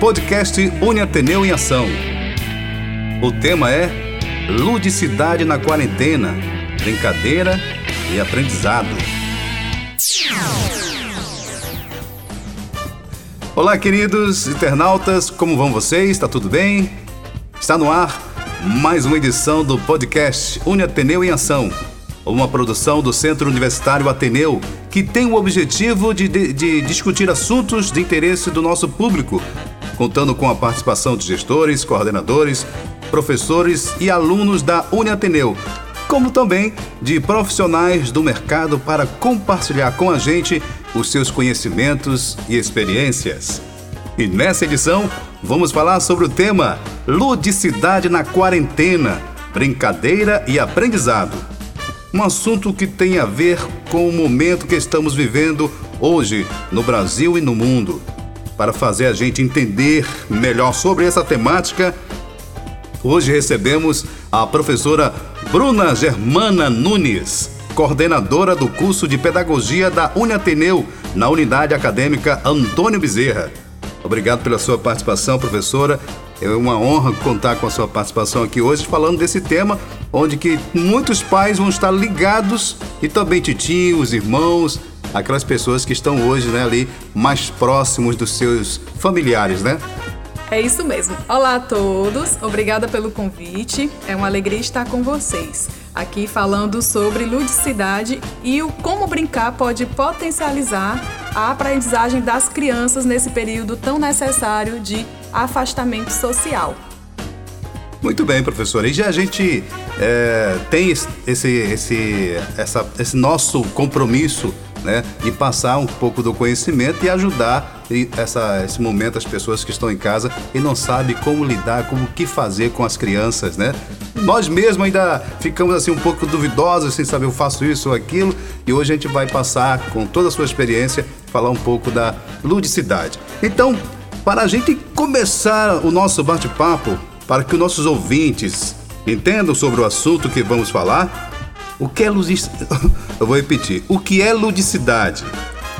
podcast Uniateneu em Ação. O tema é Ludicidade na Quarentena, Brincadeira e Aprendizado. Olá, queridos internautas, como vão vocês? Está tudo bem? Está no ar mais uma edição do podcast Uniateneu em Ação uma produção do Centro Universitário Ateneu, que tem o objetivo de, de, de, discutir assuntos de interesse do nosso público, contando com a participação de gestores, coordenadores, professores e alunos da Uniateneu, como também de profissionais do mercado para compartilhar com a gente os seus conhecimentos e experiências. E nessa edição, vamos falar sobre o tema Ludicidade na Quarentena, Brincadeira e Aprendizado um assunto que tem a ver com o momento que estamos vivendo hoje no Brasil e no mundo. Para fazer a gente entender melhor sobre essa temática, hoje recebemos a professora Bruna Germana Nunes, coordenadora do curso de Pedagogia da Uniateneu, na Unidade Acadêmica Antônio Bezerra. Obrigado pela sua participação, professora. É uma honra contar com a sua participação aqui hoje falando desse tema, onde que muitos pais vão estar ligados e também titios, irmãos, aquelas pessoas que estão hoje né, ali mais próximos dos seus familiares, né? É isso mesmo. Olá a todos, obrigada pelo convite. É uma alegria estar com vocês aqui falando sobre ludicidade e o como brincar pode potencializar a aprendizagem das crianças nesse período tão necessário de afastamento social. Muito bem, professora. E já a gente é, tem esse, esse, essa, esse nosso compromisso né, de passar um pouco do conhecimento e ajudar essa, esse momento as pessoas que estão em casa e não sabem como lidar, como que fazer com as crianças, né? Nós mesmos ainda ficamos assim um pouco duvidosos sem saber eu faço isso ou aquilo e hoje a gente vai passar com toda a sua experiência falar um pouco da ludicidade. Então, para a gente começar o nosso bate-papo, para que os nossos ouvintes entendam sobre o assunto que vamos falar, o que é ludicidade? Eu vou repetir. O que é ludicidade?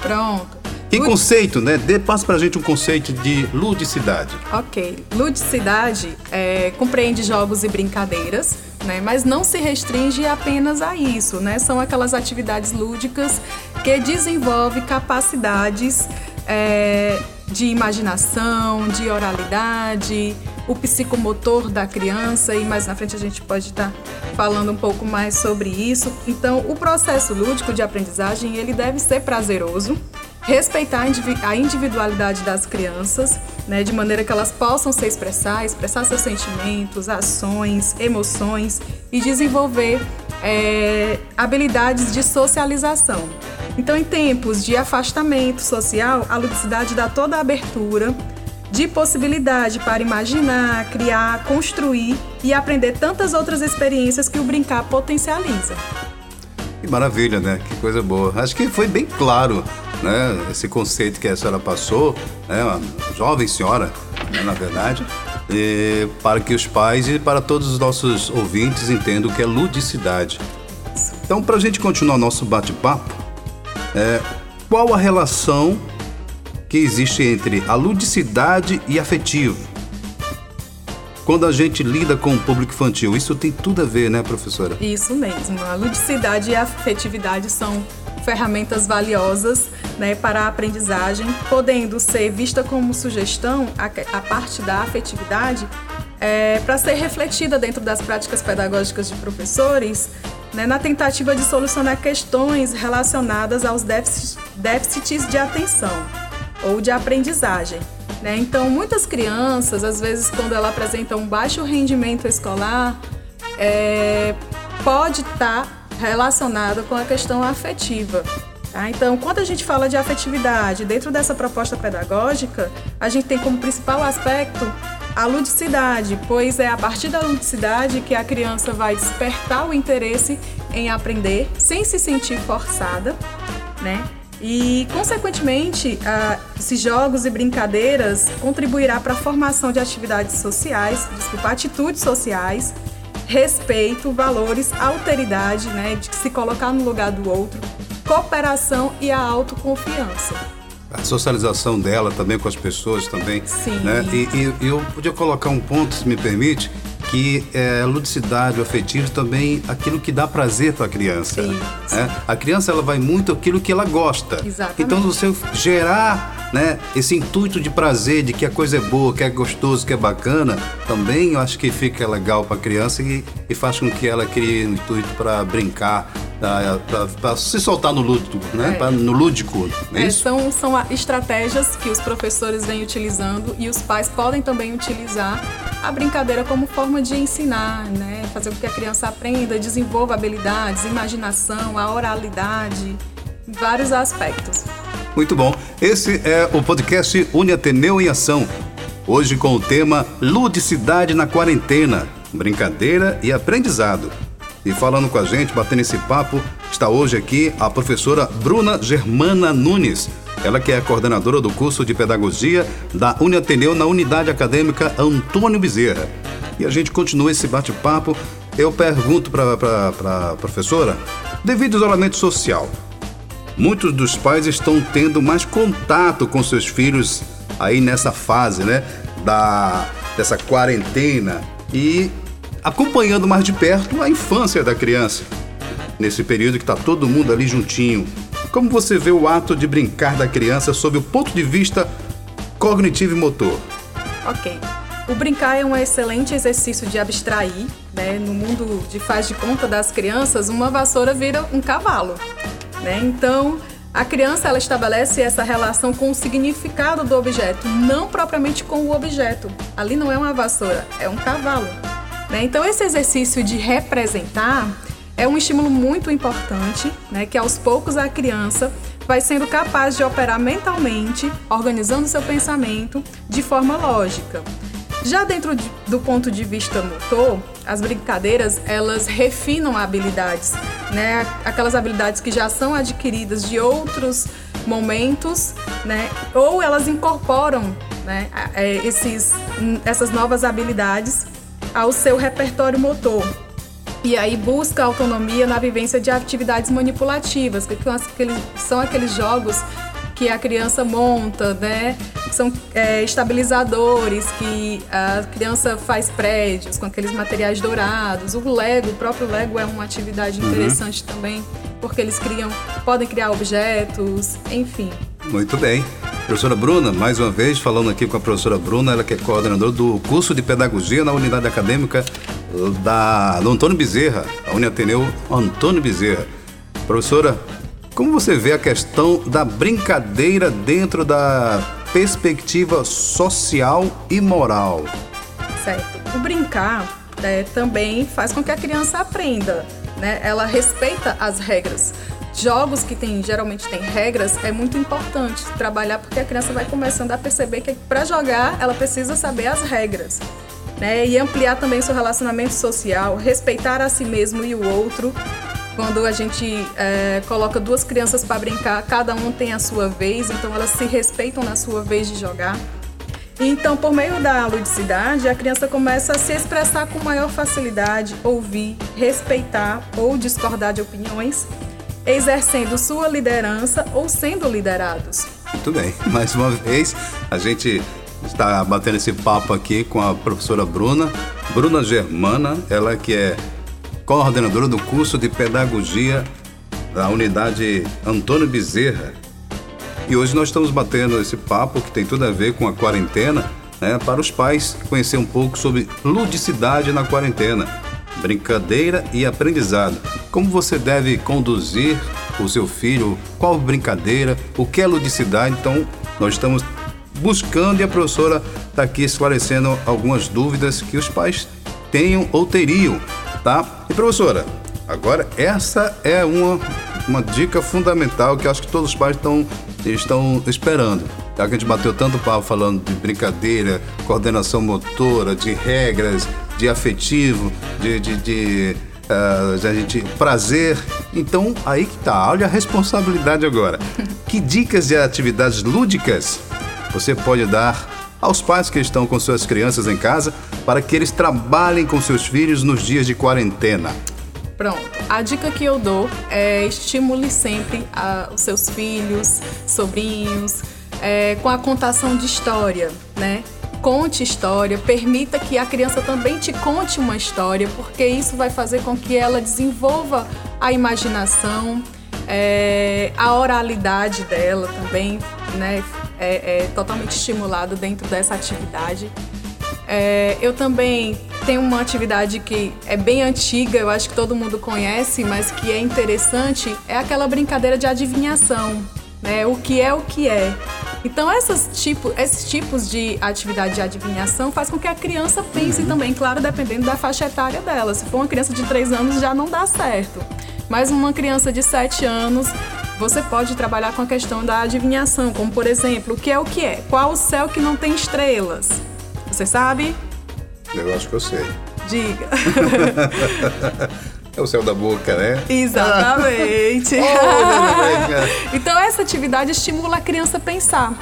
Pronto. Que Lud... conceito, né? Dê, passe pra gente um conceito de ludicidade. Ok. Ludicidade é, compreende jogos e brincadeiras, né? Mas não se restringe apenas a isso, né? São aquelas atividades lúdicas que desenvolvem capacidades é, de imaginação, de oralidade, o psicomotor da criança e mais na frente a gente pode estar falando um pouco mais sobre isso. Então, o processo lúdico de aprendizagem ele deve ser prazeroso, respeitar a individualidade das crianças, né, de maneira que elas possam se expressar, expressar seus sentimentos, ações, emoções e desenvolver é, habilidades de socialização. Então, em tempos de afastamento social, a ludicidade dá toda a abertura de possibilidade para imaginar, criar, construir e aprender tantas outras experiências que o brincar potencializa. Que maravilha, né? Que coisa boa. Acho que foi bem claro, né? Esse conceito que a senhora passou, né? Uma jovem senhora, né? na verdade, e para que os pais e para todos os nossos ouvintes entendam o que é ludicidade. Então, para a gente continuar nosso bate-papo, é, qual a relação que existe entre a ludicidade e afetivo? Quando a gente lida com o público infantil, isso tem tudo a ver, né, professora? Isso mesmo. A ludicidade e a afetividade são ferramentas valiosas né, para a aprendizagem, podendo ser vista como sugestão a, a parte da afetividade é, para ser refletida dentro das práticas pedagógicas de professores né, na tentativa de solucionar questões relacionadas aos déficits, déficits de atenção ou de aprendizagem. Né? Então, muitas crianças, às vezes, quando ela apresenta um baixo rendimento escolar, é, pode estar tá relacionado com a questão afetiva. Tá? Então, quando a gente fala de afetividade dentro dessa proposta pedagógica, a gente tem como principal aspecto a ludicidade, pois é a partir da ludicidade que a criança vai despertar o interesse em aprender sem se sentir forçada, né? E, consequentemente, esses jogos e brincadeiras contribuirá para a formação de atividades sociais, desculpa, atitudes sociais, respeito, valores, alteridade, né, de se colocar no lugar do outro, cooperação e a autoconfiança. a socialização dela também com as pessoas também. Sim. Né? E, e eu podia colocar um ponto, se me permite, que é ludicidade, o afetivo também aquilo que dá prazer para a criança. Né? A criança ela vai muito aquilo que ela gosta. Exatamente. Então você gerar né, esse intuito de prazer, de que a coisa é boa, que é gostoso, que é bacana, também eu acho que fica legal para a criança e, e, faz com que ela crie um intuito para brincar, para se soltar no lúdico, né? É. Pra, no lúdico. É, é são, são estratégias que os professores vêm utilizando e os pais podem também utilizar a brincadeira como forma de ensinar, né? Fazer com que a criança aprenda, desenvolva habilidades, imaginação, a oralidade, vários aspectos. Muito bom. Esse é o podcast Uniateneu em Ação. Hoje com o tema Ludicidade na Quarentena, Brincadeira e Aprendizado. E falando com a gente, batendo esse papo, está hoje aqui a professora Bruna Germana Nunes. Ela que é coordenadora do curso de Pedagogia da Uniateneu na Unidade Acadêmica Antônio Bezerra. E a gente continua esse bate-papo. Eu pergunto para a professora, devido ao isolamento social, muitos dos pais estão tendo mais contato com seus filhos aí nessa fase, né? Da, dessa quarentena. E acompanhando mais de perto a infância da criança. Nesse período que está todo mundo ali juntinho. Como você vê o ato de brincar da criança sob o ponto de vista cognitivo e motor? Ok. O brincar é um excelente exercício de abstrair. Né? No mundo de faz de conta das crianças, uma vassoura vira um cavalo. Né? Então, a criança ela estabelece essa relação com o significado do objeto, não propriamente com o objeto. Ali não é uma vassoura, é um cavalo. Né? Então, esse exercício de representar é um estímulo muito importante, né? que aos poucos a criança vai sendo capaz de operar mentalmente, organizando seu pensamento de forma lógica. Já dentro de, do ponto de vista motor, as brincadeiras elas refinam habilidades, né? Aquelas habilidades que já são adquiridas de outros momentos, né? Ou elas incorporam, né? É, esses, essas novas habilidades ao seu repertório motor. E aí busca autonomia na vivência de atividades manipulativas, que são aqueles jogos que a criança monta, né? São é, estabilizadores que a criança faz prédios com aqueles materiais dourados. O Lego, o próprio Lego é uma atividade uhum. interessante uhum. também, porque eles criam, podem criar objetos, enfim. Muito bem. Professora Bruna, mais uma vez falando aqui com a professora Bruna, ela que é coordenadora do curso de pedagogia na unidade acadêmica da, do Antônio Bezerra, a Uniateneu Antônio Bezerra. Professora, como você vê a questão da brincadeira dentro da perspectiva social e moral? Certo. O brincar é, também faz com que a criança aprenda, né? Ela respeita as regras jogos que tem, geralmente tem regras, é muito importante trabalhar porque a criança vai começando a perceber que para jogar ela precisa saber as regras. Né? E ampliar também seu relacionamento social, respeitar a si mesmo e o outro. Quando a gente é, coloca duas crianças para brincar, cada um tem a sua vez, então elas se respeitam na sua vez de jogar. Então, por meio da ludicidade, a criança começa a se expressar com maior facilidade, ouvir, respeitar ou discordar de opiniões exercendo sua liderança ou sendo liderados. Muito bem, mais uma vez a gente está batendo esse papo aqui com a professora Bruna, Bruna Germana, ela que é coordenadora do curso de pedagogia da unidade Antônio Bezerra. E hoje nós estamos batendo esse papo que tem tudo a ver com a quarentena, né, para os pais conhecer um pouco sobre ludicidade na quarentena brincadeira e aprendizado. Como você deve conduzir o seu filho, qual brincadeira, o que é ludicidade. Então, nós estamos buscando e a professora está aqui esclarecendo algumas dúvidas que os pais tenham ou teriam, tá? E professora, agora essa é uma, uma dica fundamental que acho que todos os pais estão, estão esperando. Já que a gente bateu tanto papo falando de brincadeira, coordenação motora, de regras, de afetivo, de, de, de, uh, de gente, prazer. Então, aí que tá, olha a responsabilidade agora. que dicas de atividades lúdicas você pode dar aos pais que estão com suas crianças em casa para que eles trabalhem com seus filhos nos dias de quarentena? Pronto. A dica que eu dou é estimule sempre a, os seus filhos, sobrinhos, é, com a contação de história, né? Conte história, permita que a criança também te conte uma história, porque isso vai fazer com que ela desenvolva a imaginação, é, a oralidade dela também, né? É, é totalmente estimulado dentro dessa atividade. É, eu também tenho uma atividade que é bem antiga, eu acho que todo mundo conhece, mas que é interessante, é aquela brincadeira de adivinhação, né? O que é o que é. Então, essas tipo, esses tipos de atividade de adivinhação faz com que a criança pense uhum. também, claro, dependendo da faixa etária dela. Se for uma criança de 3 anos, já não dá certo. Mas uma criança de 7 anos, você pode trabalhar com a questão da adivinhação, como por exemplo, o que é o que é? Qual o céu que não tem estrelas? Você sabe? Eu acho que eu sei. Diga. É o céu da boca, né? Exatamente. oh, então essa atividade estimula a criança a pensar,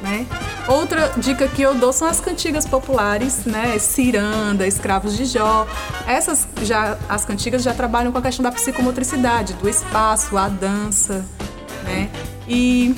né? Outra dica que eu dou são as cantigas populares, né? Ciranda, Escravos de Jó. Essas já as cantigas já trabalham com a questão da psicomotricidade, do espaço, a dança, né? E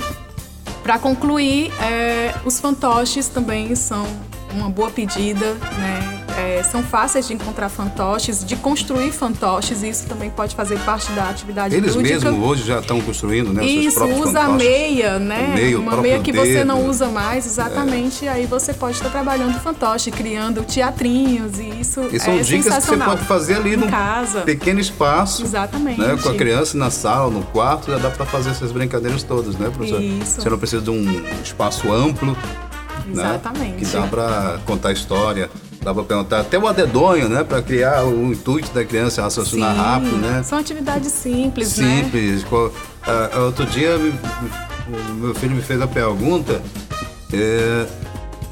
para concluir, é, os fantoches também são uma boa pedida, né? É, são fáceis de encontrar fantoches, de construir fantoches, e isso também pode fazer parte da atividade Eles lúdica. mesmos hoje já estão construindo, né? Isso, usa fantoches. meia, né? Uma meia que dedo. você não usa mais, exatamente. É. Aí você pode estar trabalhando fantoche, criando teatrinhos, e isso e são é dicas que você pode fazer ali no casa. pequeno espaço. Exatamente. Né? Com a criança na sala, no quarto, já dá para fazer essas brincadeiras todas, né, professor? Isso. Você não precisa de um espaço amplo. Né? Exatamente. Né? Que dá para contar história. Dá para perguntar até o adedonho, né? Para criar o intuito da criança raciocinar Sim, rápido, né? São atividades simples, simples. né? Uh, outro dia, o meu filho me fez a pergunta é,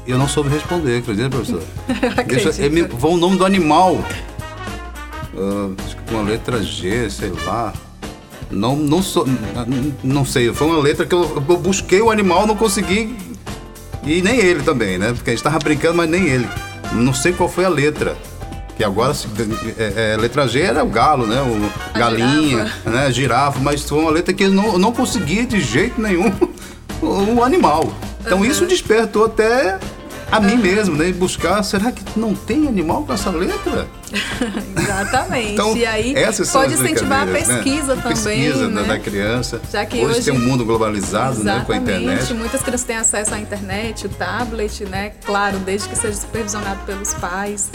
eu não soube responder, acredita, professor? Deixa, ele me, o nome do animal. Uh, que com a letra G, sei lá. Não, não, sou, não sei, foi uma letra que eu, eu busquei o animal, não consegui. E nem ele também, né? Porque a gente tava brincando, mas nem ele. Não sei qual foi a letra. Que agora, é, é, letra G era o galo, né? O a galinha, girafa. né? Girafa, mas foi uma letra que não, não conseguia de jeito nenhum o animal. Então uhum. isso despertou até a mim mesmo, né? E buscar, será que não tem animal com essa letra? Exatamente. então, e aí pode incentivar a né? pesquisa né? também. Pesquisa né? da criança. Já que hoje, hoje tem um mundo globalizado né? com a internet. Muitas crianças têm acesso à internet, o tablet, né? Claro, desde que seja supervisionado pelos pais.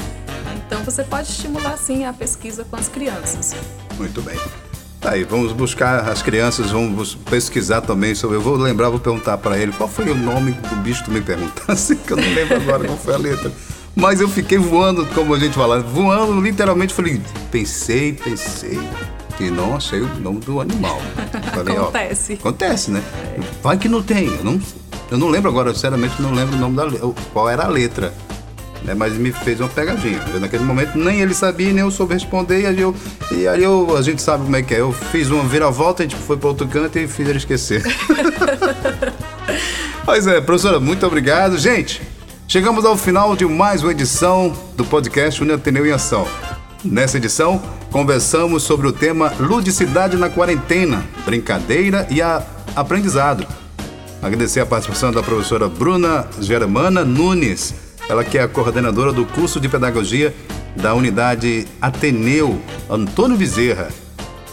Então você pode estimular sim a pesquisa com as crianças. Muito bem. Tá aí, vamos buscar as crianças, vamos pesquisar também sobre. Eu vou lembrar, vou perguntar para ele qual foi o nome do bicho que tu me perguntasse, que eu não lembro agora qual foi a letra. Mas eu fiquei voando, como a gente fala, voando literalmente. Falei, pensei, pensei. E não achei o nome do animal. Falei, acontece. Ó, acontece, né? Vai que não tem. Eu não, eu não lembro agora, sinceramente, não lembro o nome da qual era a letra né? Mas me fez uma pegadinha. Eu, naquele momento nem ele sabia, nem eu soube responder. E aí, eu, e aí eu, a gente sabe como é que é. Eu fiz uma vira-volta, a gente foi para outro canto e fiz ele esquecer. Pois é, professora, muito obrigado. Gente, chegamos ao final de mais uma edição do podcast União Ateneu em Ação. Nessa edição, conversamos sobre o tema Ludicidade na Quarentena, Brincadeira e a Aprendizado. Agradecer a participação da professora Bruna Germana Nunes, ela que é a coordenadora do curso de pedagogia da unidade Ateneu Antônio Bezerra.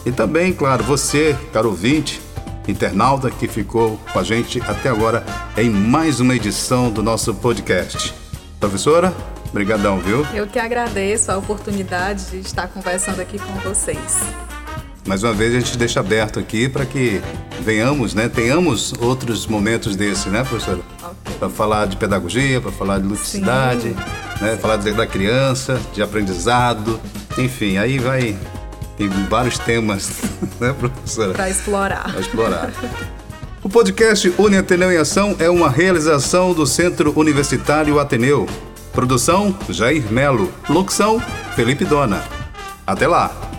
E também, claro, você, caro ouvinte, internauta que ficou com a gente até agora em mais uma edição do nosso podcast. Professora, brigadão, viu? Eu que agradeço a oportunidade de estar conversando aqui com vocês. Mais uma vez a gente deixa aberto aqui para que venhamos, né, tenhamos outros momentos desse, né, professora? Okay. Para falar de pedagogia, para falar de ludicidade, né, falar da criança, de aprendizado, enfim, aí vai tem vários temas, né, professora? Para explorar. Para explorar. O podcast Uni Ateneu em Ação é uma realização do Centro Universitário Ateneu. Produção: Jair Melo. Locução: Felipe Dona. Até lá!